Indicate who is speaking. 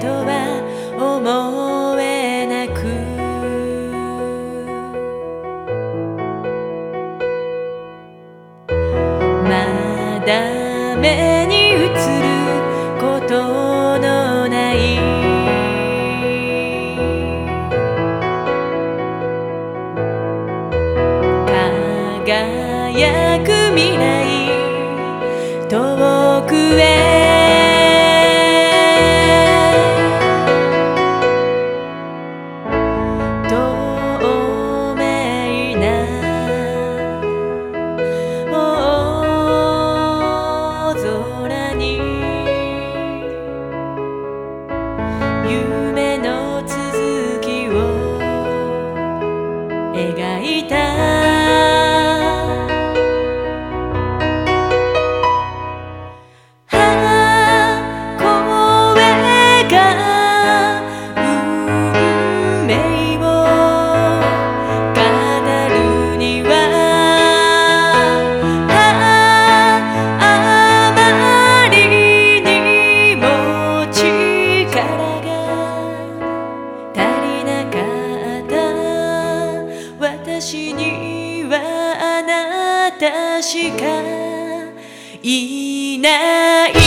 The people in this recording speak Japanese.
Speaker 1: とは思だ目に私にはあなたしかいない。